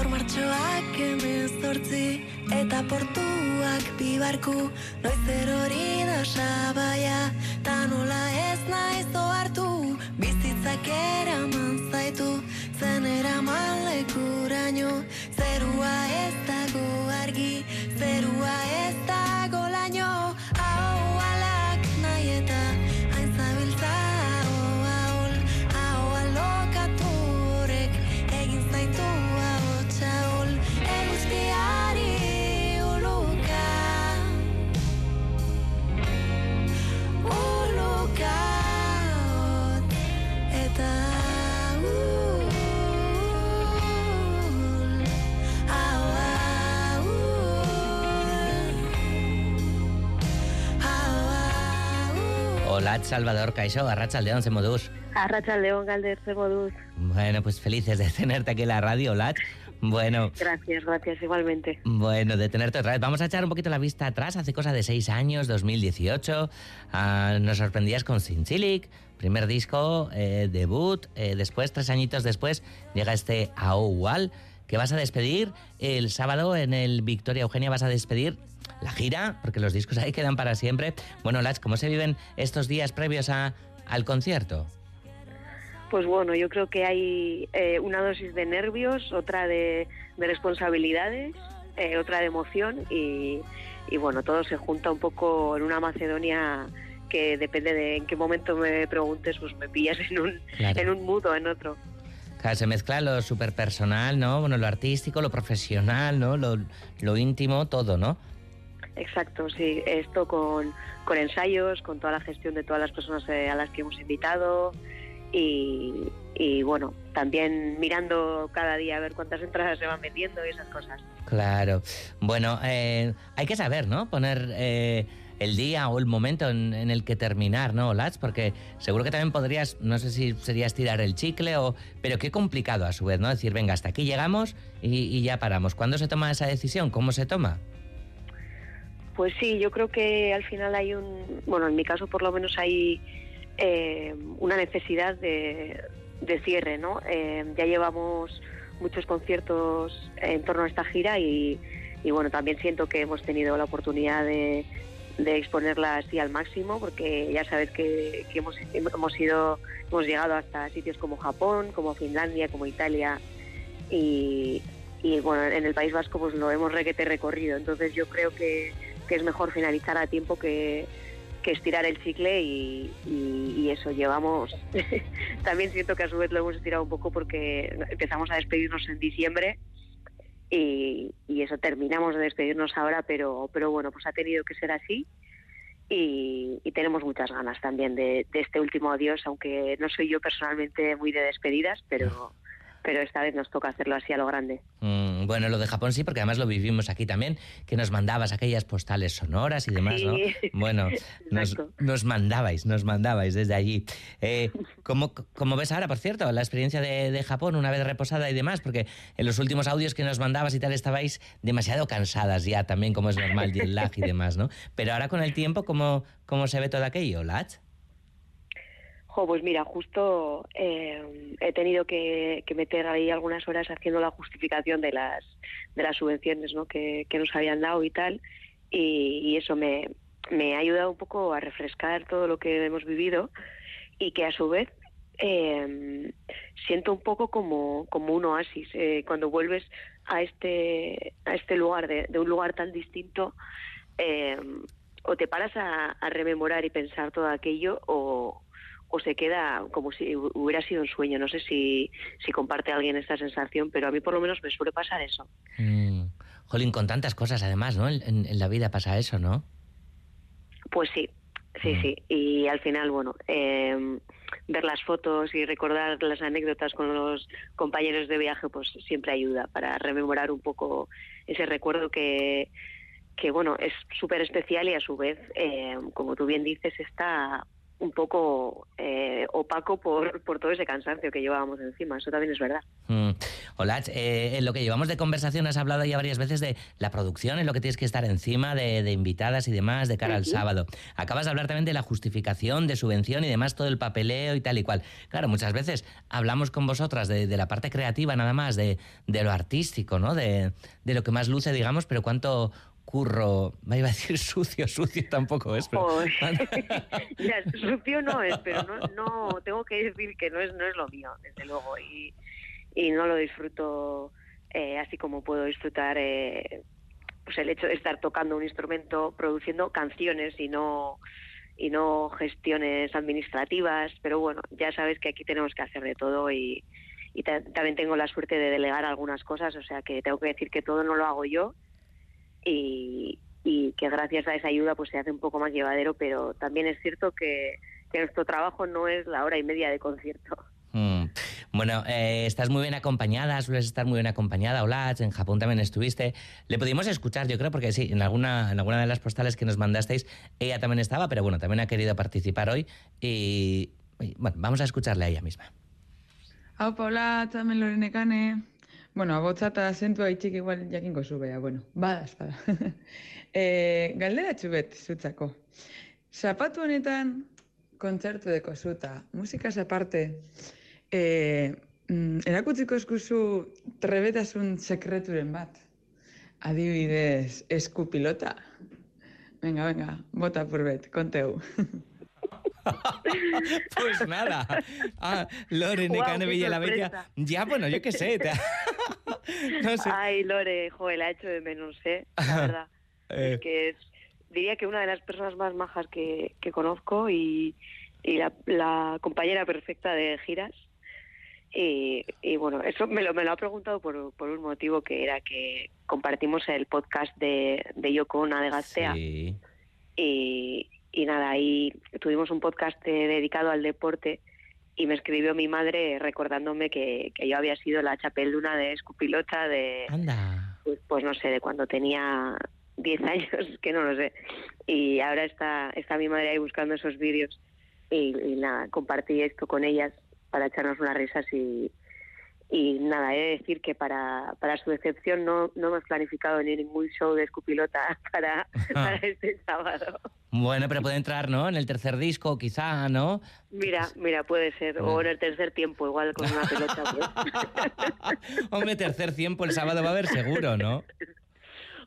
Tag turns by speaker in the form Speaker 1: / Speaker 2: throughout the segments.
Speaker 1: Gaur martxoak emezortzi eta portuak bibarku Noiz erori da sabaia ta nola ez naiz hartu Bizitzak eraman
Speaker 2: Hola, Salvador Caixo, Arrachaldeón, se modus.
Speaker 3: Arracha León Galder, ze moduz.
Speaker 2: Bueno, pues felices de tenerte aquí en la radio, Olat. Bueno,
Speaker 3: Gracias, gracias, igualmente.
Speaker 2: bueno, de tenerte otra vez. Vamos a echar un poquito la vista atrás. Hace cosa de seis años, 2018, ah, nos sorprendías con Sinchilic, primer disco, eh, debut. eh, después, tres añitos después, llega este Aoual, que vas a despedir el sábado en el Victoria Eugenia. Vas a despedir la gira, porque los discos ahí quedan para siempre. Bueno, Lach, ¿cómo se viven estos días previos a, al concierto?
Speaker 3: Pues bueno, yo creo que hay eh, una dosis de nervios, otra de, de responsabilidades, eh, otra de emoción y, y bueno, todo se junta un poco en una Macedonia que depende de en qué momento me preguntes, pues me pillas en un,
Speaker 2: Claro.
Speaker 3: en un mood o en otro.
Speaker 2: Claro, se mezcla lo súper personal, ¿no? Bueno, lo artístico, lo profesional, ¿no? Lo, lo íntimo, todo, ¿no?
Speaker 3: Exacto, sí. Esto con, con ensayos, con toda la gestión de todas las personas eh, a las que hemos invitado y, y, bueno, también mirando cada día a ver cuántas entradas se van vendiendo y esas cosas.
Speaker 2: Claro. Bueno, eh, hay que saber, ¿no? Poner eh, el día o el momento en, en el que terminar, ¿no, Lats? Porque seguro que también podrías, no sé si sería estirar el chicle o... Pero qué complicado a su vez, ¿no? Decir, venga, hasta aquí llegamos y, y ya paramos. ¿Cuándo se toma esa decisión? ¿Cómo se toma?
Speaker 3: Pues sí, yo creo que al final hay un, bueno, en mi caso por lo menos hay eh, una necesidad de, cierre, ¿no? Eh, ya llevamos muchos conciertos en torno a esta gira y, y bueno, también siento que hemos tenido la oportunidad de, de exponerla así al máximo, porque ya sabes que, que hemos, hemos ido, hemos llegado hasta sitios como Japón, como Finlandia, como Italia y, y bueno, en el País Vasco pues lo hemos requete recorrido, entonces yo creo que, que es mejor finalizar a tiempo que, que estirar el chicle y, eso llevamos también siento que a su vez lo hemos estirado un poco porque empezamos a despedirnos en diciembre y, eso terminamos de despedirnos ahora pero pero bueno pues ha tenido que ser así y, y tenemos muchas ganas también de, de este último adiós aunque no soy yo personalmente muy de despedidas pero pero esta vez nos toca hacerlo así a lo grande
Speaker 2: Mm, bueno, lo de Japón sí, porque además lo vivimos aquí también, que nos mandabas aquellas postales sonoras y demás, ¿no?
Speaker 3: Sí.
Speaker 2: Bueno, nos, nos mandabais, nos mandabais desde allí. Eh, ¿cómo, cómo ves ahora, por cierto, la experiencia de, de Japón una vez reposada y demás? Porque en los últimos audios que nos mandabas y tal estabais demasiado cansadas ya, también como es normal, jet lag y demás, ¿no? Pero ahora con el tiempo, ¿cómo, cómo se ve todo aquello, Lach?
Speaker 3: Pues mira, justo eh, he tenido que, meter ahí algunas horas haciendo la justificación de las de las subvenciones ¿no? que, nos habían dado y tal, y, eso me, ha ayudado un poco a refrescar todo lo que hemos vivido y que a su vez eh, siento un poco como, un oasis eh, cuando vuelves a este a este lugar de, un lugar tan distinto o te paras a, a rememorar y pensar todo aquello o, o se queda como si hu- hubiera sido un sueño. No sé si, si comparte alguien esta sensación, pero a mí por lo menos me suele pasar eso.
Speaker 2: Mm, jolín, con tantas cosas además, ¿no? En, en- en la vida pasa eso, ¿no?
Speaker 3: Pues sí, sí,
Speaker 2: Mm.
Speaker 3: sí. Y al final, bueno, eh, ver las fotos y recordar las anécdotas con los compañeros de viaje, pues siempre ayuda para rememorar un poco ese recuerdo que, que bueno, es súper especial y a su vez, eh, como tú bien dices, está un poco eh, opaco por, por todo ese cansancio que llevábamos encima. Eso también es verdad.
Speaker 2: Mm. Hola, eh, en lo que llevamos de conversación has hablado ya varias veces de la producción, en lo que tienes que estar encima de, de invitadas y demás de cara al sábado. Acabas de hablar también de la justificación, de subvención y demás, todo el papeleo y tal y cual. Claro, muchas veces hablamos con vosotras de, de la parte creativa nada más, de, de lo artístico, ¿no? De, de lo que más luce, digamos, pero cuánto curro, me iba a decir sucio, sucio tampoco es, pero...
Speaker 3: Ya, sucio no es, pero no, no tengo que decir que no es, no es lo mío, desde luego, y, y no lo disfruto eh, así como puedo disfrutar eh, pues el hecho de estar tocando un instrumento, produciendo canciones y no y no gestiones administrativas, pero bueno, ya sabes que aquí tenemos que hacer de todo y, y ta- también tengo la suerte de delegar algunas cosas, o sea que tengo que decir que todo no lo hago yo y, y que gracias a esa ayuda pues se hace un poco más llevadero, pero también es cierto que, que nuestro trabajo no es la hora y media de concierto.
Speaker 2: Mm. Bueno, eh, estás muy bien acompañada, sueles estar muy bien acompañada, Olach, en Japón también estuviste. Le pudimos escuchar, yo creo, porque sí, en alguna, en alguna de las postales que nos mandasteis, ella también estaba, pero bueno, también ha querido participar hoy y, y, bueno, vamos a escucharle a ella misma.
Speaker 4: Hau, Paula, hemen Lorenekane. Bueno, abotza eta azentua itxik igual jakinko zu bea, bueno, bada, espada. e, galdera txubet, zutzako. Zapatu honetan, kontzertu deko zuta, musikaz aparte, e, mm, erakutziko eskuzu trebetasun sekreturen bat. Adibidez, eskupilota. Venga, venga, bota purbet, konteu.
Speaker 2: Pues nada. Ah, Lore, Necane
Speaker 3: qué
Speaker 2: Villa la Bella.
Speaker 3: sorpresa.
Speaker 2: Ya, bueno, yo qué sé. te- no sé.
Speaker 3: Ay, Lore, joder, la he hecho de menos, ¿eh? La verdad.
Speaker 2: Eh,
Speaker 3: Es que es, diría que una de las personas más majas que, que conozco y, y la, la compañera perfecta de giras. Y, y bueno, eso me lo, me lo ha preguntado por, por un motivo que era que compartimos el podcast de, de Yoko Ono de Gastea.
Speaker 2: sí.
Speaker 3: Y, y nada, ahí tuvimos un podcast eh, dedicado al deporte y me escribió mi madre recordándome que, que yo había sido la chapeluna de escupilota de,
Speaker 2: Anda.
Speaker 3: pues, pues no sé, de cuando tenía 10 años, que no lo sé. Y ahora está, está mi madre ahí buscando esos vídeos y, y nada, compartí esto con ellas para echarnos unas risas y, y nada, he de decir que para, para su decepción no, no hemos planificado ni ningún show de escupilota para, para este sábado.
Speaker 2: Bueno, pero puede entrar, ¿no? En el tercer disco, quizá, ¿no?
Speaker 3: Mira, mira, puede ser. O en el tercer tiempo, igual con una pelota. pues.
Speaker 2: Hombre, tercer tiempo el sábado va a haber seguro, ¿no?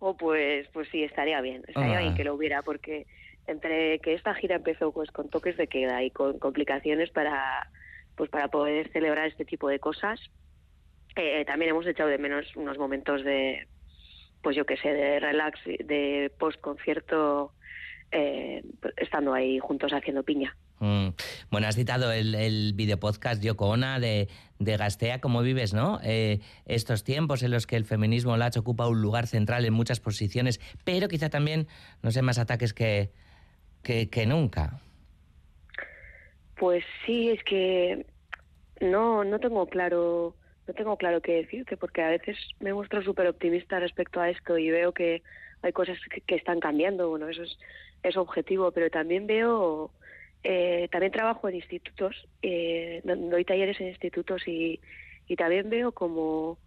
Speaker 3: O pues, pues sí, estaría bien. Estaría
Speaker 2: Ah.
Speaker 3: bien que lo hubiera, porque entre que esta gira empezó pues con toques de queda y con complicaciones para pues para poder celebrar este tipo de cosas, eh, también hemos echado de menos unos momentos de, pues yo qué sé, de relax, de post concierto, eh, estando ahí juntos haciendo piña.
Speaker 2: Mm. Bueno, has citado el, el videopodcast Yoko Ona de, de Gastea, ¿cómo vives, no? Eh, estos tiempos en los que el feminismo latch ocupa un lugar central en muchas posiciones, pero quizá también, no sé, más ataques que, que, que nunca.
Speaker 3: Pues sí, es que no, no tengo claro, no tengo claro qué decirte, porque a veces me muestro súper optimista respecto a esto y veo que hay cosas que, están cambiando, bueno, eso es, objetivo, pero también veo, eh, también trabajo en institutos, eh, do- doy talleres en institutos y, y también veo como,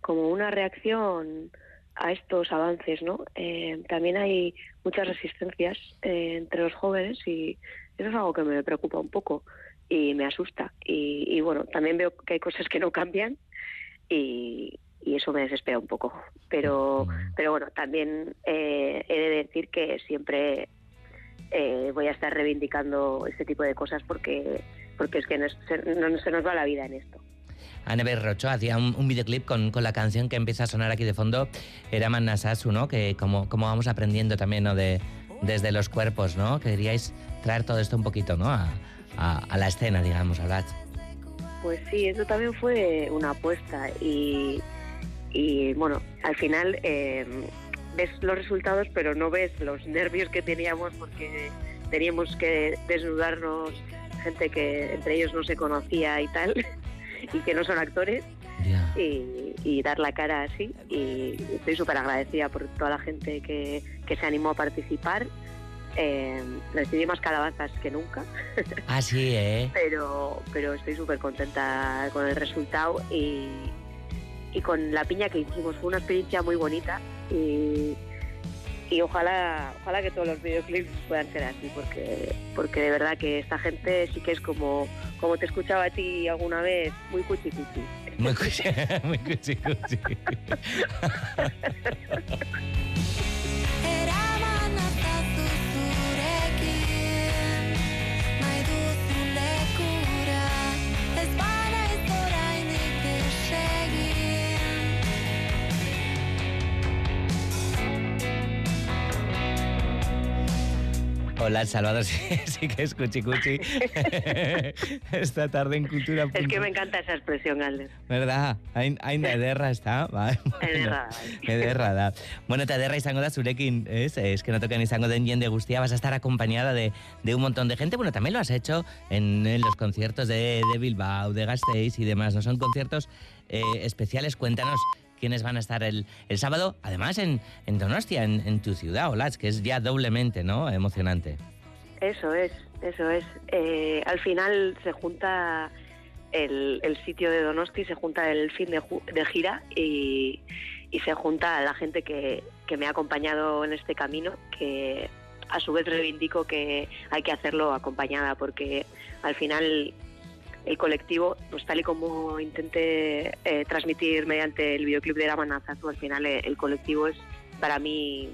Speaker 3: como una reacción a estos avances, ¿no? Eh, también hay muchas resistencias eh, entre los jóvenes y eso es algo que me preocupa un poco y me asusta. Y, y bueno, también veo que hay cosas que no cambian y, y eso me desespera un poco. Pero, pero bueno, también eh, he de decir que siempre eh, voy a estar reivindicando este tipo de cosas porque porque es que nos- se, no se nos va la vida en esto.
Speaker 2: Anne Rocho hacía un, un videoclip con, con la canción que empieza a sonar aquí de fondo, era Manasasu, ¿no? Que como, como vamos aprendiendo también, ¿no? De, desde los cuerpos, ¿no? Queríais traer todo esto un poquito, ¿no? A, a- a la escena, digamos, a.
Speaker 3: Pues sí, eso también fue una apuesta y, y bueno, al final eh, ves los resultados pero no ves los nervios que teníamos porque teníamos que desnudarnos gente que entre ellos no se conocía y tal y que no son actores y, y dar la cara así. Y estoy súper agradecida por toda la gente que, que se animó a participar. Eh, recibí más calabazas que nunca,
Speaker 2: Ah, sí, ¿eh?
Speaker 3: pero, pero estoy súper contenta con el resultado y, y con la piña que hicimos. Fue una experiencia muy bonita y, y ojalá, ojalá que todos los videoclips puedan ser así, porque, porque de verdad que esta gente sí que es como, como te escuchaba a ti alguna vez, muy cuchi cuchi.
Speaker 2: Muy cuchi, muy cuchi, Hola, Salvador, sí, sí que es cuchi cuchi. Esta tarde en Cultura.
Speaker 3: Es que me encanta esa expresión, Alder.
Speaker 2: ¿Verdad? Hain, hain ederra, bai.
Speaker 3: Ederra
Speaker 2: da. Bueno, eta ederra izango da zurekin, ¿es? Es que no tocan izango den jende guztia, vas a estar acompañada de, de un montón de gente. Bueno, también lo has hecho en, en los conciertos de, de Bilbao, de Gasteiz y demás, ¿no? Son conciertos eh, especiales. Cuéntanos quiénes van a estar el, el sábado, además en, Donostia, en, tu ciudad, Olaz, que es ya doblemente, ¿no? Emocionante.
Speaker 3: Eso es, eso es. Eh, al final se junta el, el sitio de Donosti, se junta el fin de, de gira y, y se junta la gente que, que me ha acompañado en este camino, que a su vez reivindico que hay que hacerlo acompañada, porque al final el colectivo, pues tal y como intenté eh, transmitir mediante el videoclip de Azazu, al final eh, el colectivo es para mí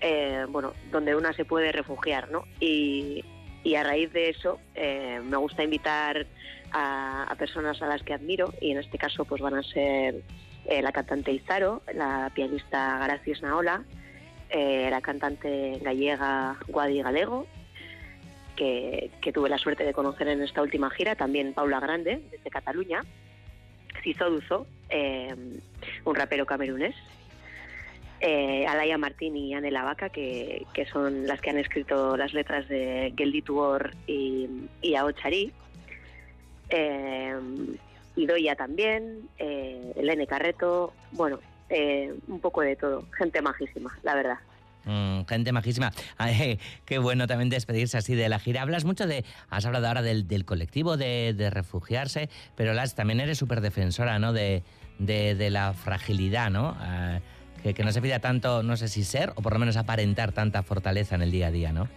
Speaker 3: eh, bueno, donde una se puede refugiar, ¿no? Y, y a raíz de eso me gusta invitar a, personas a las que admiro y en este caso pues van a ser la cantante Izaro, la pianista Gracias Naola, la cantante gallega Guadi Galego, que, tuve la suerte de conocer en esta última gira, también Paula Grande, desde Cataluña, Cizo Duzo, eh, un rapero camerunés, eh, Alaya Martín y Anne Vaca, que, que son las que han escrito las letras de Geldi Tuor y, y Aochari. Eh, Idoia también, eh, Elene Carreto, bueno, eh, un poco de todo. Gente majísima, la verdad.
Speaker 2: Mm, gente majísima. Qué bueno también despedirse así de la gira. Hablas mucho de, has hablado ahora del, colectivo, de, refugiarse, pero Las, también eres súper defensora, ¿no? De, de, la fragilidad, ¿no? Ah, que, que no se pida tanto, no sé si ser o por lo menos aparentar tanta fortaleza en el día a día, ¿no?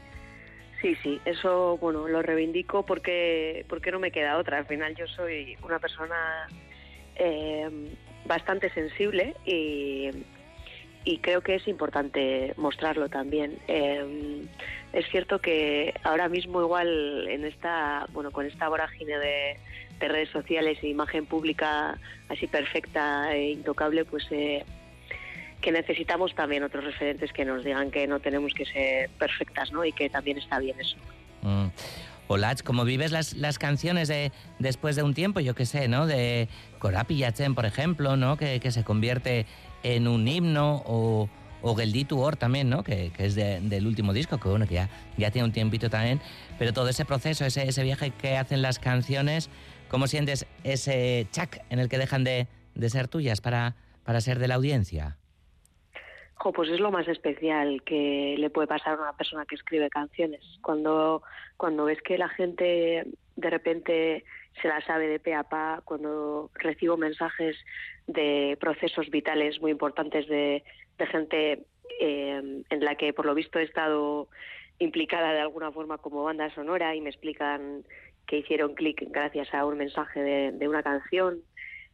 Speaker 3: Sí, sí, eso, bueno, lo reivindico porque, porque no me queda otra. Al final yo soy una persona eh, bastante sensible y, y creo que es importante mostrarlo también. Eh, es cierto que ahora mismo igual en esta, bueno, con esta vorágine de, de redes sociales e imagen pública así perfecta e intocable, pues eh, que necesitamos también otros referentes que nos digan que no tenemos que ser perfectas, ¿no? Y que también está bien eso.
Speaker 2: Mm. Olach, ¿cómo vives las, las canciones de después de un tiempo? Yo qué sé, ¿no? De Corapi Yachen, por ejemplo, ¿no? Que se convierte en un himno o, o Gelditu Or también, ¿no? Que, que es de- del último disco, que bueno, que ya, ya tiene un tiempito también. Pero todo ese proceso, ese, ese viaje que hacen las canciones, ¿cómo sientes ese chac en el que dejan de, de ser tuyas para, para ser de la audiencia?
Speaker 3: Jo, pues es lo más especial que le puede pasar a una persona que escribe canciones. Cuando, cuando ves que la gente de repente se la sabe de pe a pa, cuando recibo mensajes de procesos vitales muy importantes de, de gente eh, en la que por lo visto he estado implicada de alguna forma como banda sonora y me explican que hicieron clic gracias a un mensaje de, de una canción.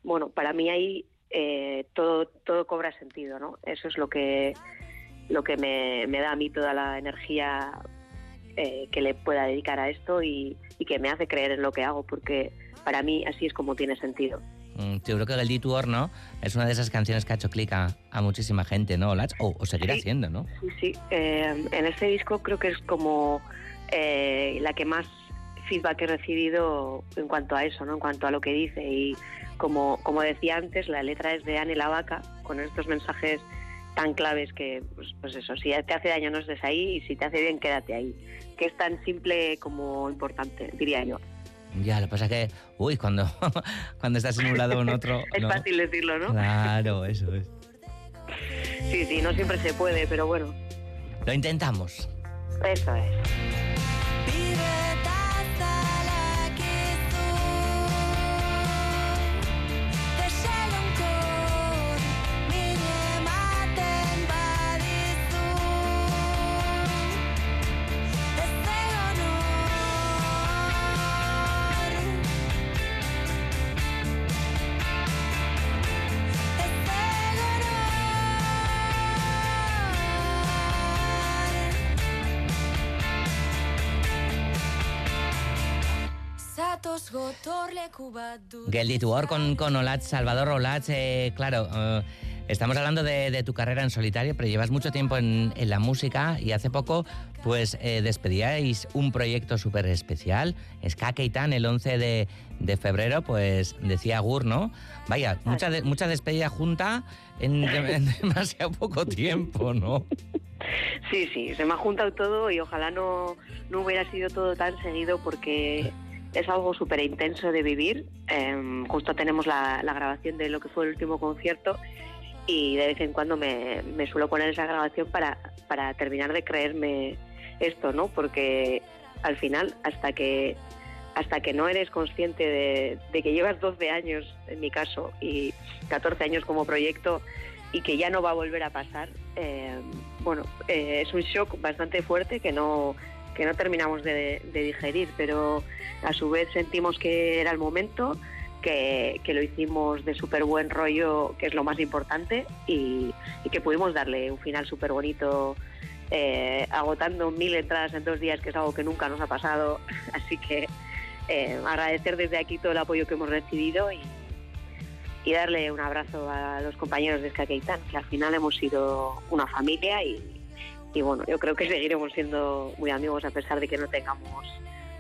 Speaker 3: Bueno, para mí ahí eh, todo, todo cobra sentido, ¿no? Eso es lo que, lo que me, me da a mí toda la energía eh, que le pueda dedicar a esto y, y que me hace creer en lo que hago, porque para mí así es como tiene sentido.
Speaker 2: Mm, Yo creo que Gelditu Or, ¿no? Es una de esas canciones que ha hecho clic a, a muchísima gente, ¿no, Olach? O, o seguirá
Speaker 3: Sí.
Speaker 2: siendo, ¿no?
Speaker 3: Sí, sí. Eh, en este disco creo que es como eh, la que más feedback he recibido en cuanto a eso, ¿no? En cuanto a lo que dice. Y como, como decía antes, la letra es de Anne la Vaca, con estos mensajes tan claves que, pues, pues eso, si te hace daño no estés ahí y si te hace bien quédate ahí. Que es tan simple como importante, diría yo.
Speaker 2: Ya, lo que pasa es que, uy, cuando, cuando estás en un lado o en otro...
Speaker 3: Es
Speaker 2: ¿no?
Speaker 3: fácil decirlo, ¿no?
Speaker 2: Claro, eso es.
Speaker 3: Sí, sí, no siempre se puede, pero bueno,
Speaker 2: Lo intentamos.
Speaker 3: Eso es.
Speaker 2: Gelditu hor con, con Olatz, Salvador Olatz, eh, claro, eh, estamos hablando de, de tu carrera en solitario, pero llevas mucho tiempo en, en la música y hace poco pues eh, despedíais un proyecto súper especial, Ska Keitan, el 11 de, de febrero, pues decía Gur, ¿no? Vaya, mucha, de- mucha despedida junta en, en demasiado poco tiempo, ¿no?
Speaker 3: Sí, sí, se me ha juntado todo y ojalá no, no hubiera sido todo tan seguido porque es algo súper intenso de vivir. Em, justo tenemos la, grabación de lo que fue el último concierto y de vez en cuando me, me suelo poner esa grabación para, para terminar de creerme esto, ¿no? Porque al final, hasta que hasta que no eres consciente de, que llevas 12 años, en mi caso, y 14 años como proyecto, y que ya no va a volver a pasar, eh, bueno, es un shock bastante fuerte que no, que no terminamos de, digerir, pero a su vez sentimos que era el momento, que, que lo hicimos de súper buen rollo, que es lo más importante, y, que pudimos darle un final súper bonito. eh, agotando mil entradas en dos días, que es algo que nunca nos ha pasado. Así que eh, agradecer desde aquí todo el apoyo que hemos recibido y, y darle un abrazo a los compañeros de Skakeitan, que al final hemos sido una familia y, y bueno, yo creo que seguiremos siendo muy amigos a pesar de que no tengamos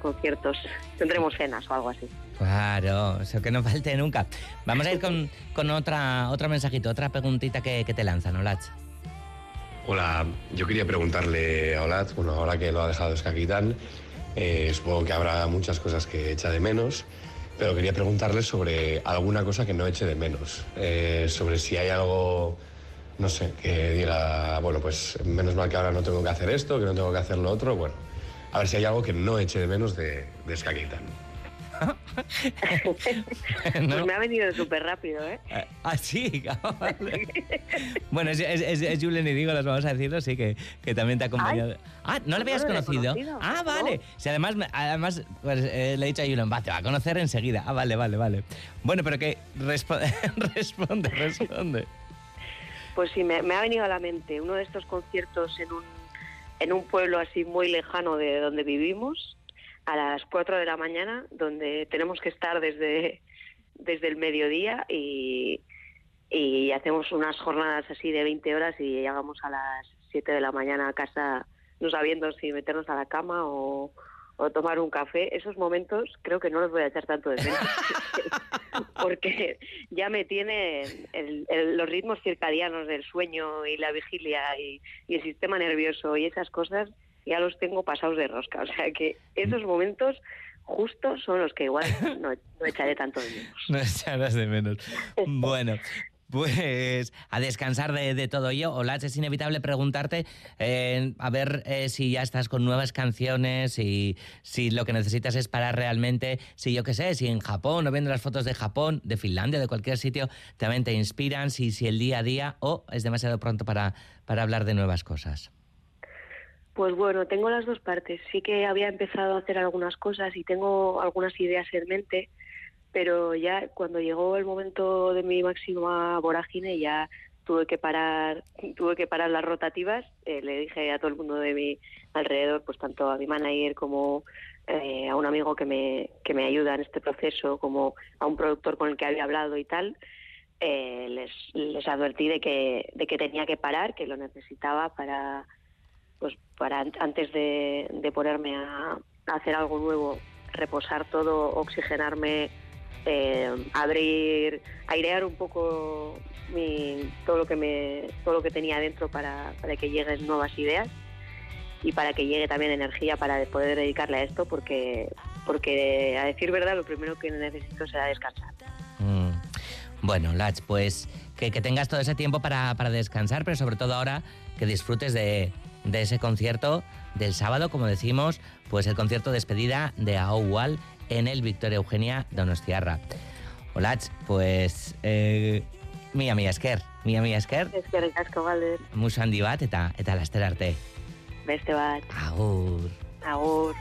Speaker 3: conciertos, tendremos cenas o algo así.
Speaker 2: Claro, eso que no falte nunca. Vamos a ir con, con otra, otro mensajito, otra preguntita que, que te lanzan, Olatz.
Speaker 5: Hola, yo quería preguntarle a Olat, bueno, ahora que lo ha dejado Escaquitán, eh, supongo que habrá muchas cosas que echa de menos, pero quería preguntarle sobre alguna cosa que no eche de menos, eh, sobre si hay algo, no sé, que diga, bueno, pues menos mal que ahora no tengo que hacer esto, que no tengo que hacer lo otro, bueno, a ver si hay algo que no eche de menos de, de Escaquitán.
Speaker 3: Pues me ha venido súper rápido, ¿eh?
Speaker 2: Ah, Ah, sí, vale. Bueno, es, es, es, es Julen y Digo, las vamos a decirlo, sí, que, que también te ha acompañado. ah, ¿no le habías
Speaker 3: no
Speaker 2: conocido?
Speaker 3: conocido,
Speaker 2: Ah,
Speaker 3: ¿no?
Speaker 2: vale. Si además, además pues, eh, le he dicho a Julen, va, te va a conocer enseguida. Ah, vale, vale, vale. Bueno, pero que respo- responde, responde.
Speaker 3: Pues sí, me, ha venido a la mente uno de estos conciertos en un, en un pueblo así muy lejano de donde vivimos, a las 4 de la mañana, donde tenemos que estar desde, desde el mediodía y, y hacemos unas jornadas así de 20 horas y llegamos a las 7 de la mañana a casa no sabiendo si meternos a la cama o, o tomar un café. Esos momentos creo que no los voy a echar tanto de menos. porque ya me tiene el- el- los ritmos circadianos del sueño y la vigilia y, y el sistema nervioso y esas cosas ya los tengo pasados de rosca. O sea que esos momentos justos son los que igual no, no echaré tanto de menos.
Speaker 2: No echarás de menos. Bueno. Pues a descansar de, todo ello. Olatz, es inevitable preguntarte eh, a ver eh, si ya estás con nuevas canciones y si lo que necesitas es parar realmente, si yo qué sé, si en Japón o viendo las fotos de Japón, de Finlandia, de cualquier sitio, también te inspiran, si, si el día a día o es demasiado pronto para, para hablar de nuevas cosas.
Speaker 3: Pues bueno, tengo las dos partes. Sí que había empezado a hacer algunas cosas y tengo algunas ideas en mente, pero ya cuando llegó el momento de mi máxima vorágine ya tuve que parar, tuve que parar las rotativas. Eh, le dije a todo el mundo de mi alrededor, pues tanto a mi manager como eh, a un amigo que me, que me ayuda en este proceso, como a un productor con el que había hablado y tal, eh, les, les advertí de que, de que tenía que parar, que lo necesitaba para pues para an- antes de, de ponerme a hacer algo nuevo, reposar todo, oxigenarme, eh, abrir, airear un poco mi, todo lo que me, todo lo que tenía dentro para, para que lleguen nuevas ideas y para que llegue también energía para poder dedicarle a esto, porque, porque a decir verdad lo primero que necesito será descansar.
Speaker 2: Mm. Bueno, Lach, pues que, que tengas todo ese tiempo para, para descansar, pero sobre todo ahora que disfrutes de, de ese concierto del sábado, como decimos, pues el concierto de despedida de Auwal en el Victoria Eugenia Donostiarra. Hola, pues eh, mia mia esker, mia mia esker,
Speaker 3: Eskerrik asko galder.
Speaker 2: musu handi bat eta eta laster arte.
Speaker 3: Beste bat.
Speaker 2: Agur.
Speaker 3: Agur.